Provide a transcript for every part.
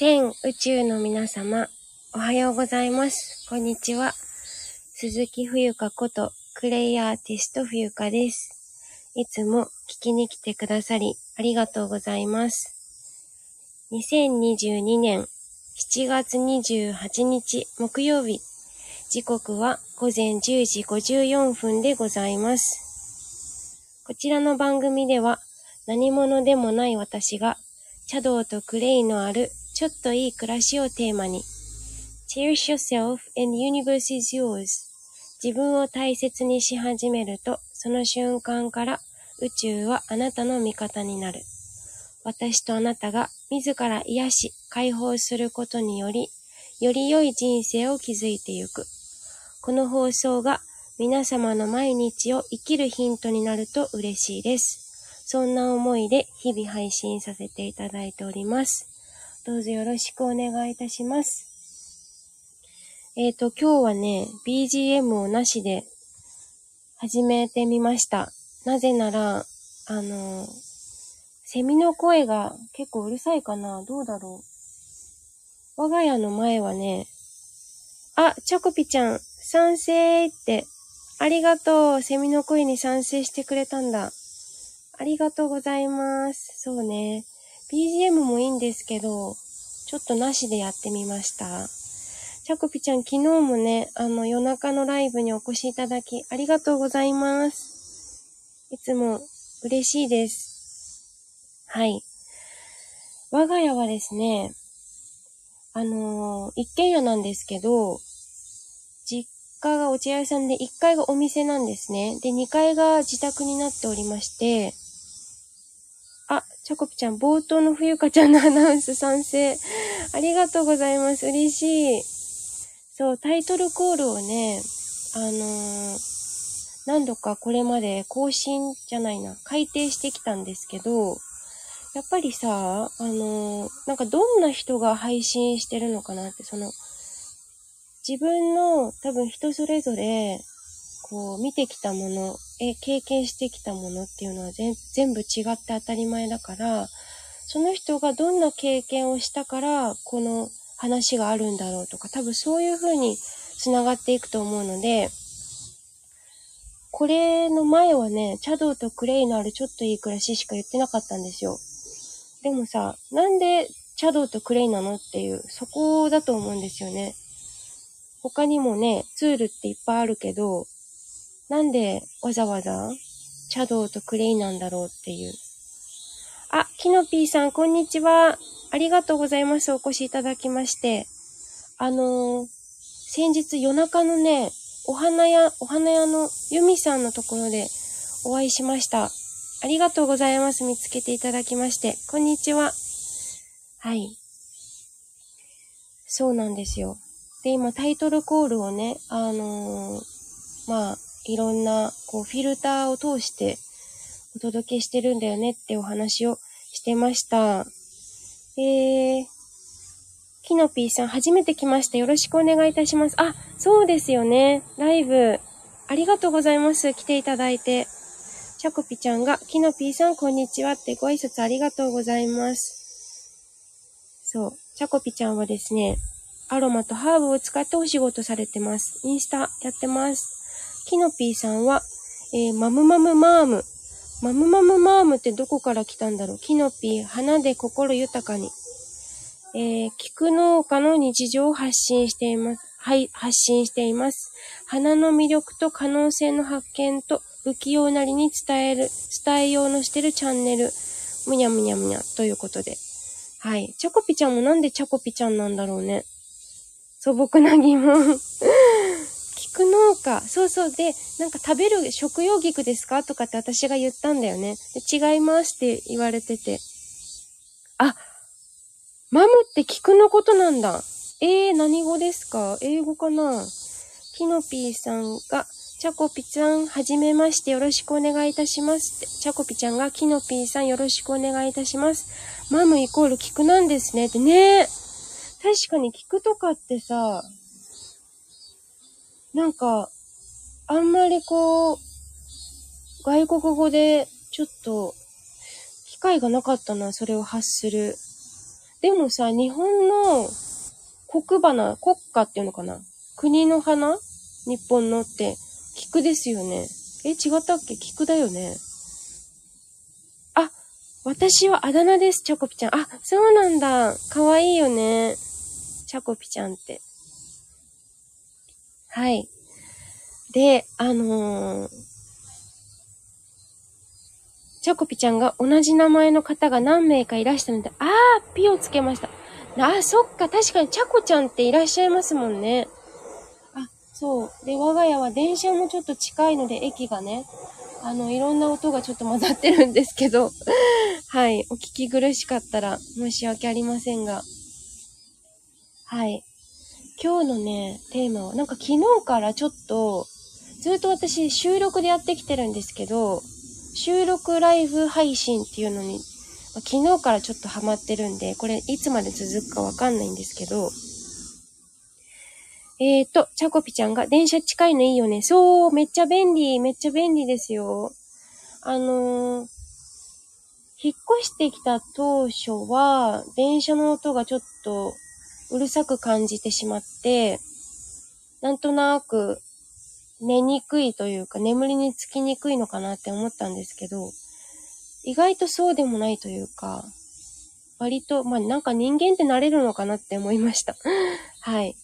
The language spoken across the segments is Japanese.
全宇宙の皆様、おはようございます。こんにちは。鈴木冬香こと、クレイアーティスト冬香です。いつも聞きに来てくださり、ありがとうございます。2022年7月28日木曜日、時刻は午前10時54分でございます。こちらの番組では、何者でもない私が、茶道とクレイのあるちょっといい暮らしをテーマに、Cherish yourself and universe is yours 自分を大切にし始めると、その瞬間から宇宙はあなたの味方になる。私とあなたが自ら癒し、解放することにより、より良い人生を築いてゆく。この放送が皆様の毎日を生きるヒントになると嬉しいです。そんな思いで日々配信させていただいております。どうぞよろしくお願いいたします。えっ、と、今日はね、BGM をなしで始めてみました。なぜなら、あの、セミの声が結構うるさいかなどうだろう我が家の前はね、あ、チョコピちゃん、賛成って、ありがとう。セミの声に賛成してくれたんだ。ありがとうございます。そうね。BGM もいいんですけど、ちょっとなしでやってみました。チョコピちゃん、昨日もね、あの、夜中のライブにお越しいただき、ありがとうございます。いつも嬉しいです。はい。我が家はですね、あのー一軒家なんですけど、実家がお茶屋さんで1階がお店なんですね。で、2階が自宅になっておりまして、チョコピちゃん、冒頭の冬香ちゃんのアナウンス賛成。ありがとうございます。嬉しい。そう、タイトルコールをね、あのー何度かこれまで更新じゃないな、改定してきたんですけど、やっぱりさ、あのーなんかどんな人が配信してるのかなって、その、自分の多分人それぞれ、こう見てきたもの、え、経験してきたものっていうのは全部違って当たり前だから、その人がどんな経験をしたから、この話があるんだろうとか、多分そういう風に繋がっていくと思うので、これの前はね、茶道とクレイのあるちょっといい暮らししか言ってなかったんですよ。でもさ、なんで茶道とクレイなのっていう、そこだと思うんですよね。他にもね、ツールっていっぱいあるけど、なんでわざわざ茶道とクレイなんだろうっていう。あ、キノピーさん、こんにちは。ありがとうございます。お越しいただきまして。あのー先日夜中のね、お花屋、お花屋のユミさんのところでお会いしました。ありがとうございます。見つけていただきまして。こんにちは。はい。そうなんですよ。で、今タイトルコールをね、あのーまあ、いろんな、こう、フィルターを通してお届けしてるんだよねってお話をしてました。えー、キノピーさん、初めて来ました。よろしくお願いいたします。あ、そうですよね。ライブ、ありがとうございます。来ていただいて。チャコピちゃんが、キノピーさん、こんにちはってご挨拶ありがとうございます。そう。チャコピちゃんはですね、アロマとハーブを使ってお仕事されてます。インスタやってます。キノピーさんは、えーマムマムマーム。マムマムマームってどこから来たんだろう？キノピー、花で心豊かに。えー、菊農家の日常を発信しています。はい、発信しています。花の魅力と可能性の発見と不器用なりに伝える、伝えようのしてるチャンネル、むにゃむにゃむにゃということで。はい。チョコピちゃんもなんでチョコピちゃんなんだろうね。素朴な疑問。菊農家。そうそう。で、なんか食べる食用菊ですかとかって私が言ったんだよね。違いますって言われてて。あ、マムって菊のことなんだ。えー、何語ですか？英語かな？キノピーさんが、チャコピちゃん、はじめましてよろしくお願いいたしますって。チャコピちゃんが、キノピーさんよろしくお願いいたします。マムイコール菊なんですね。ってね確かに菊とかってさ、なんか、あんまりこう、外国語でちょっと、機会がなかったな、それを発する。でもさ、日本の国花、国家っていうのかな？国の花？日本のって、菊ですよね。え、違ったっけ？菊だよね。あ、私はあだ名です、チョコピちゃん。あ、そうなんだ。かわいいよね。チャコピちゃんって。はい。で、あのー、チャコピちゃんが同じ名前の方が何名かいらしたので、あー、ピをつけました。あ、そっか、確かにチャコちゃんっていらっしゃいますもんね。あ、そう。で、我が家は電車もちょっと近いので、駅がね、あの、いろんな音がちょっと混ざってるんですけど、はい。お聞き苦しかったら申し訳ありませんが。はい。今日のね、テーマは、なんか昨日からちょっと、ずっと私収録でやってきてるんですけど、収録ライブ配信っていうのに、昨日からちょっとハマってるんで、これいつまで続くかわかんないんですけど、えーと、チャコピちゃんが電車近いのいいよね。そう、めっちゃ便利、めっちゃ便利ですよ。あのー、引っ越してきた当初は、電車の音がちょっとうるさく感じてしまって、なんとなく寝にくいというか眠りにつきにくいのかなって思ったんですけど、意外とそうでもないというか、割と、まあなんか人間って慣れるのかなって思いました。はい。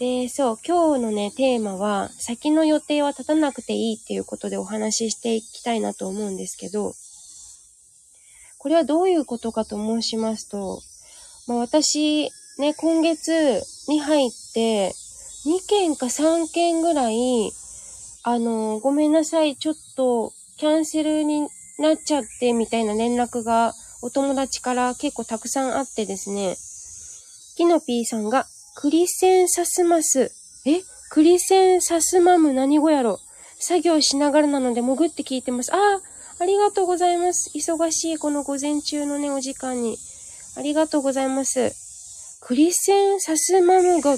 で、そう、今日のね、テーマは、先の予定は立たなくていいっていうことでお話ししていきたいなと思うんですけど、これはどういうことかと申しますと、まあ私、ね、今月に入って、2件か3件ぐらい、あの、ごめんなさい、ちょっとキャンセルになっちゃってみたいな連絡がお友達から結構たくさんあってですね、キノピーさんが、クリセンサスマス、え？クリセンサスマム？何語やろ？作業しながらなので潜って聞いてます。ああ、ありがとうございます。忙しいこの午前中のね、お時間に。ありがとうございます。クリセンサスマムが、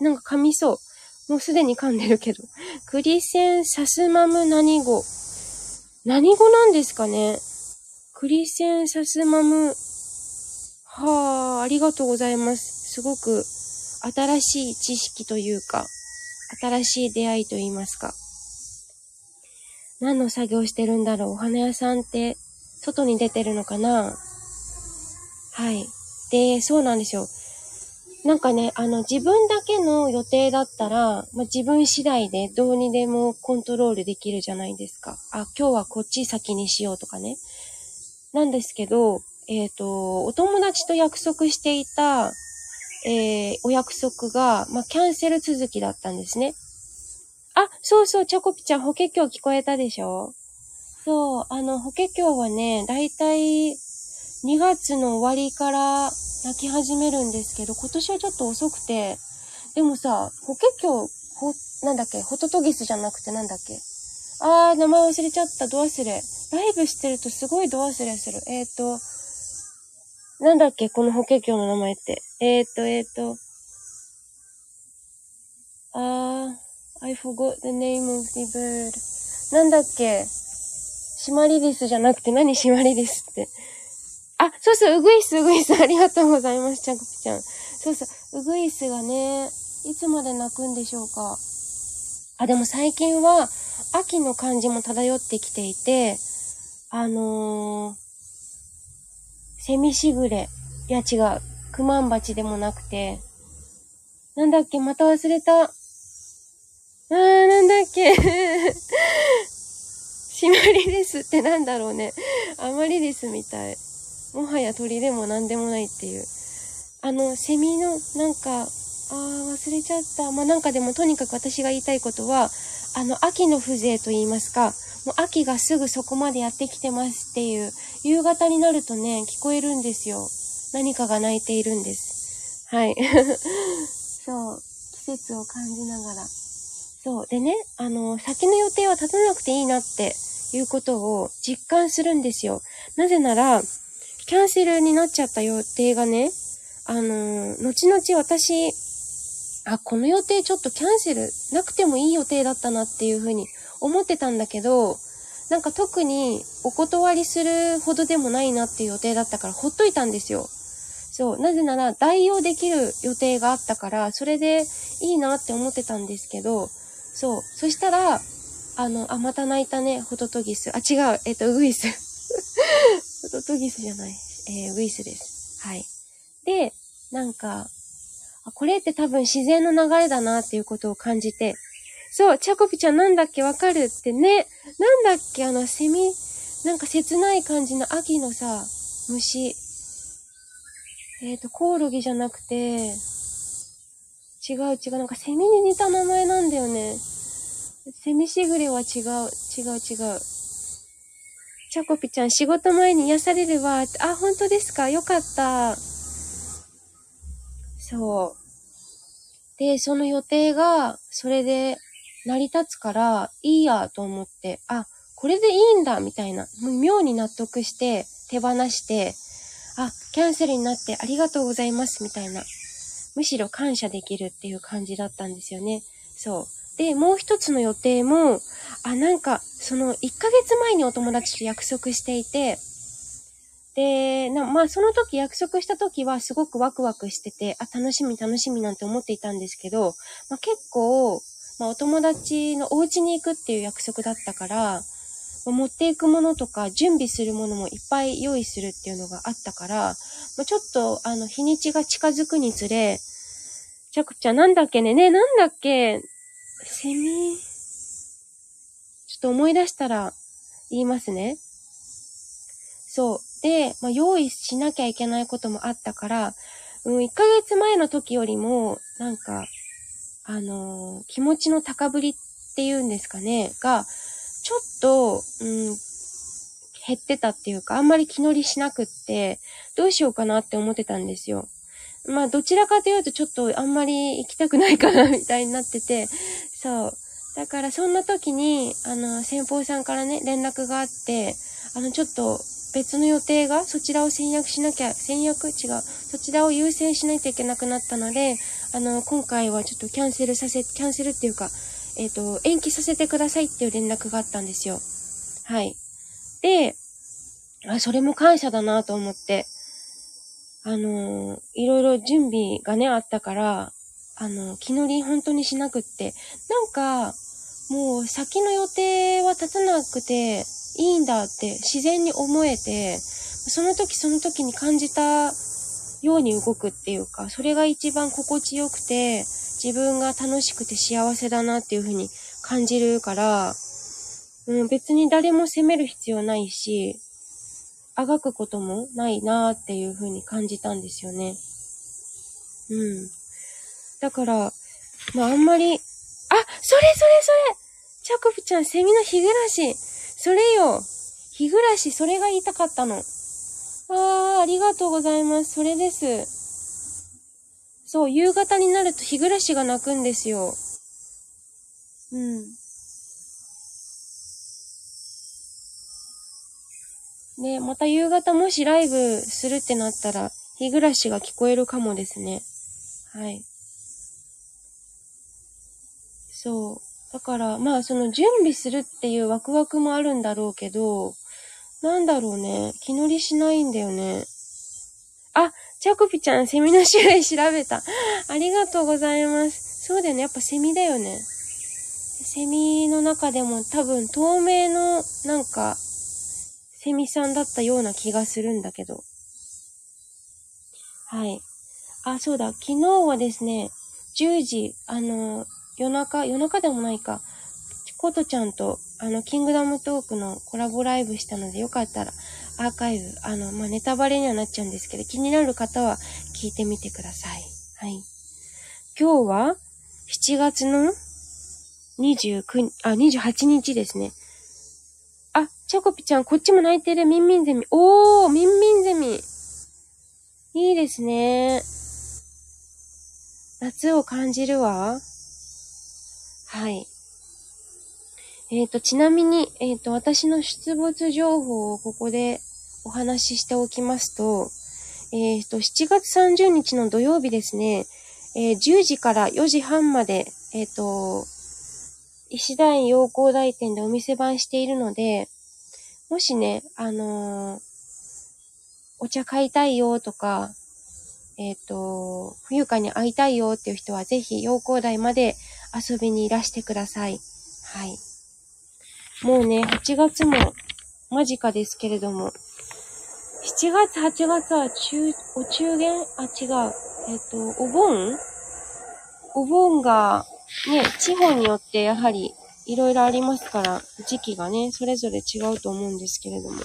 なんか噛みそう。もうすでに噛んでるけど。クリセンサスマム何語何語なんですかねクリセンサスマム。はあ、ありがとうございます。すごく新しい知識というか、新しい出会いと言いますか。何の作業してるんだろうお花屋さんって外に出てるのかなはい。で、そうなんですよ。なんかね、あの、自分だけの予定だったら、まあ、自分次第でどうにでもコントロールできるじゃないですか。あ、今日はこっち先にしようとかね。なんですけど、えっ、ー、と、お友達と約束していた、えー、お約束が、まあ、キャンセル続きだったんですね。あ、そうそう、チョコピちゃん、法華経聞こえたでしょ？そう、あの、法華経はね、だいたい2月の終わりから焼き始めるんですけど、今年はちょっと遅くて、でもさ、法華経、ほ、なんだっけ、ホトトギスじゃなくてなんだっけ？あー、名前忘れちゃった、ド忘れ。ライブしてるとすごいド忘れする。えーと、なんだっけ、この法華経の名前って？えーと、えーと、あー、I forgot the name of the bird. なんだっけ？シマリリスじゃなくて何シマリリスって？あ、そうそう、ウグイス、ウグイス、ありがとうございます、ちゃんこちゃん。そうそう、ウグイスがね、いつまで泣くんでしょうか。あ、でも最近は、秋の感じも漂ってきていて、あのー、セミシグレ。いや違う。クマンバチでもなくて、なんだっけ、また忘れた。あー、なんだっけ。シマリリスってなんだろうね。アマリリスみたい。もはや鳥でも何でもないっていう。あの、セミの、なんか、あー、忘れちゃった。まあ、なんかでもとにかく私が言いたいことは、あの、秋の風情と言いますか、もう秋がすぐそこまでやってきてますっていう、夕方になるとね、聞こえるんですよ。何かが鳴いているんです。はい。そう。季節を感じながら。そう。でね、あの、先の予定は立たなくていいなっていうことを実感するんですよ。なぜなら、キャンセルになっちゃった予定がね、あのー、後々私、あ、この予定ちょっとキャンセルなくてもいい予定だったなっていうふうに思ってたんだけど、なんか特にお断りするほどでもないなっていう予定だったからほっといたんですよ。そう、なぜなら代用できる予定があったから、それでいいなって思ってたんですけど、そう、そしたら、あの、あ、また泣いたね、ホトトギス。あ、違う、えっ、と、ウグイス。ホトトギスじゃない。えー、ウグイスです。はい。で、なんか、あ、これって多分自然の流れだなっていうことを感じて、そう、チャコピちゃんなんだっけ？わかるってね。なんだっけ？あの、セミ、なんか切ない感じの秋のさ、虫。えっ、ー、と、コオロギじゃなくて、違う違う、なんかセミに似た名前なんだよね。セミしぐれは違う、違う違う。チャコピちゃん、仕事前に癒されるわ。あ、本当ですか？よかった。そう。で、その予定が、それで成り立つから、いいやと思って、あ、これでいいんだみたいな。妙に納得して、手放して、あ、キャンセルになってありがとうございますみたいな。むしろ感謝できるっていう感じだったんですよね。そう。で、もう一つの予定も、あ、なんか、その1ヶ月前にお友達と約束していて、で、まあその時約束した時はすごくワクワクしてて、あ、楽しみ楽しみなんて思っていたんですけど、まあ結構、まあお友達のお家に行くっていう約束だったから、持っていくものとか準備するものもいっぱい用意するっていうのがあったから、まあ、ちょっとあの日にちが近づくにつれ、ちゃくちゃなんだっけねねなんだっけセミ？ちょっと思い出したら言いますね。そう。で、まあ、用意しなきゃいけないこともあったから、うん、1ヶ月前の時よりも、なんか、あのー、気持ちの高ぶりっていうんですかね、が、ちょっと、うん、減ってたっていうか、あんまり気乗りしなくって、どうしようかなって思ってたんですよ。まあ、どちらかというと、ちょっとあんまり行きたくないかな、みたいになってて、そう。だから、そんな時に、あの、先方さんからね、連絡があって、あの、ちょっと、別の予定が、そちらを先約しなきゃ、先約違う。そちらを優先しないといけなくなったので、あの、今回はちょっとキャンセルさせ、キャンセルっていうか、えっ、ー、と、延期させてくださいっていう連絡があったんですよ。はい。で、あ、それも感謝だなと思って、あのー、いろいろ準備がね、あったから、あの、気乗り本当にしなくって、なんか、もう先の予定は立たなくていいんだって自然に思えて、その時その時に感じたように動くっていうか、それが一番心地よくて、自分が楽しくて幸せだなっていう風に感じるから、うん、別に誰も責める必要ないし、あがくこともないなっていう風に感じたんですよね。うん。だから、まああんまり、あ、それそれそれチャコプちゃん、セミの日暮らし。それよ。日暮らし、それが言いたかったの。あー、ありがとうございます。それです。そう、夕方になると日暮らしが鳴くんですよ。うん。ね、また夕方もしライブするってなったら、日暮らしが聞こえるかもですね。はい。そう。だから、まあその準備するっていうワクワクもあるんだろうけど、なんだろうね。気乗りしないんだよね。あ、チャコピちゃん、セミの種類調べた。ありがとうございます。そうだよね。やっぱセミだよね。セミの中でも多分透明のなんかセミさんだったような気がするんだけど。はい。あ、そうだ。昨日はですね、10時、あの、夜中、夜中でもないか、チコトちゃんと、あの、キングダムトークのコラボライブしたので、よかったら、アーカイブ、あの、まあ、ネタバレにはなっちゃうんですけど、気になる方は聞いてみてください。はい。今日は、7月の29、あ、28日ですね。あ、チョコピちゃん、こっちも泣いてる。ミンミンゼミ。おー、ミンミンゼミ。いいですね。夏を感じるわ。はい。えっ、ー、と、ちなみに、えっ、ー、と、私の出没情報をここでお話ししておきますと、えっ、ー、と、7月30日の土曜日ですね、え10時から4時半まで、えっ、と、石段陽光台店でお店番しているので、もしね、あの、お茶買いたいよとか、えっ、と、冬香に会いたいよっていう人はぜひ陽光台まで遊びにいらしてください。はい。もうね、8月も間近ですけれども、7月、8月は中、お中元あ、違う。えっ、と、お盆？お盆が、ね、地方によってやはりいろいろありますから、時期がね、それぞれ違うと思うんですけれども。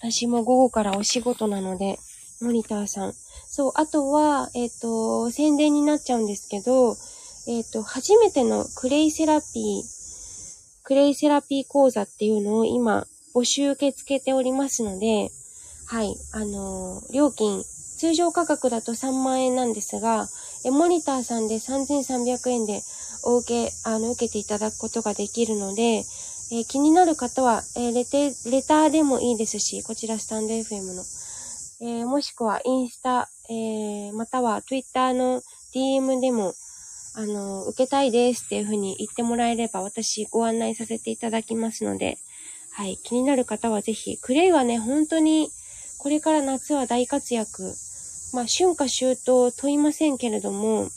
私も午後からお仕事なので、モニターさん。そう、あとは、えっ、ー、と、宣伝になっちゃうんですけど、えっ、ー、と、初めてのクレイセラピー、クレイセラピー講座っていうのを今、募集受け付けておりますので、はい、あのー、料金、通常価格だと3万円なんですが、えモニターさんで3300円でお受け、あの、受けていただくことができるので、え、気になる方は、え、レテ、レターでもいいですし、こちらスタンド FM の、えー、もしくはインスタ、えまたは Twitter の DM でも、あの、受けたいですっていうふうに言ってもらえれば、私ご案内させていただきますので、はい、気になる方はぜひ、クレイはね、本当に、これから夏は大活躍。まあ、春夏秋冬問いませんけれども、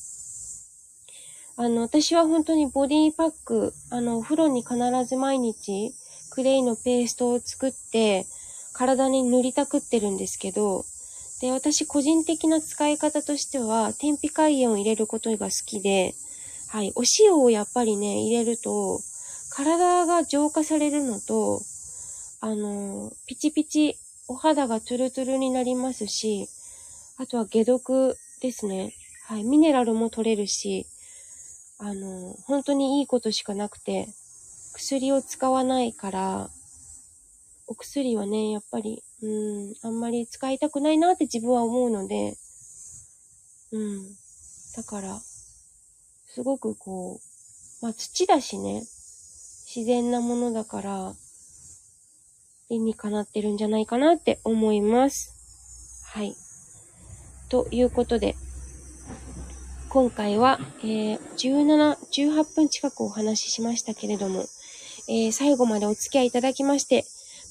あの、私は本当にボディパック、あの、お風呂に必ず毎日、クレイのペーストを作って、体に塗りたくってるんですけど、で、私個人的な使い方としては、天日海塩を入れることが好きで、はい、お塩をやっぱりね、入れると、体が浄化されるのと、あの、ピチピチ、お肌がトゥルトゥルになりますし、あとは解毒ですね。はい、ミネラルも取れるし、あの、本当にいいことしかなくて、薬を使わないから、お薬はね、やっぱり、うん、あんまり使いたくないなって自分は思うので、うん。だから、すごくこう、まあ土だしね、自然なものだから、理にかなってるんじゃないかなって思います。はい。ということで、今回は、えー、17、18分近くお話ししましたけれども、えー、最後までお付き合いいただきまして、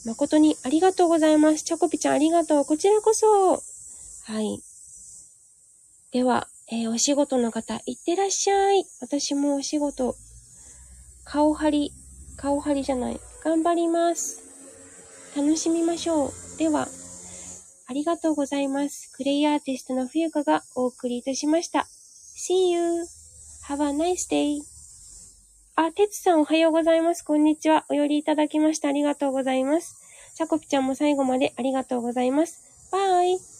誠にありがとうございます。チョコピちゃんありがとう。こちらこそ。はい。では、えー、お仕事の方、いってらっしゃい。私もお仕事、顔張り、顔張りじゃない。頑張ります。楽しみましょう。では、ありがとうございます。クレイアーティストの冬香がお送りいたしました。See you! Have a nice day! あ、てつさんおはようございます。こんにちは。お寄りいただきましてありがとうございます。さこぴちゃんも最後までありがとうございます。バイ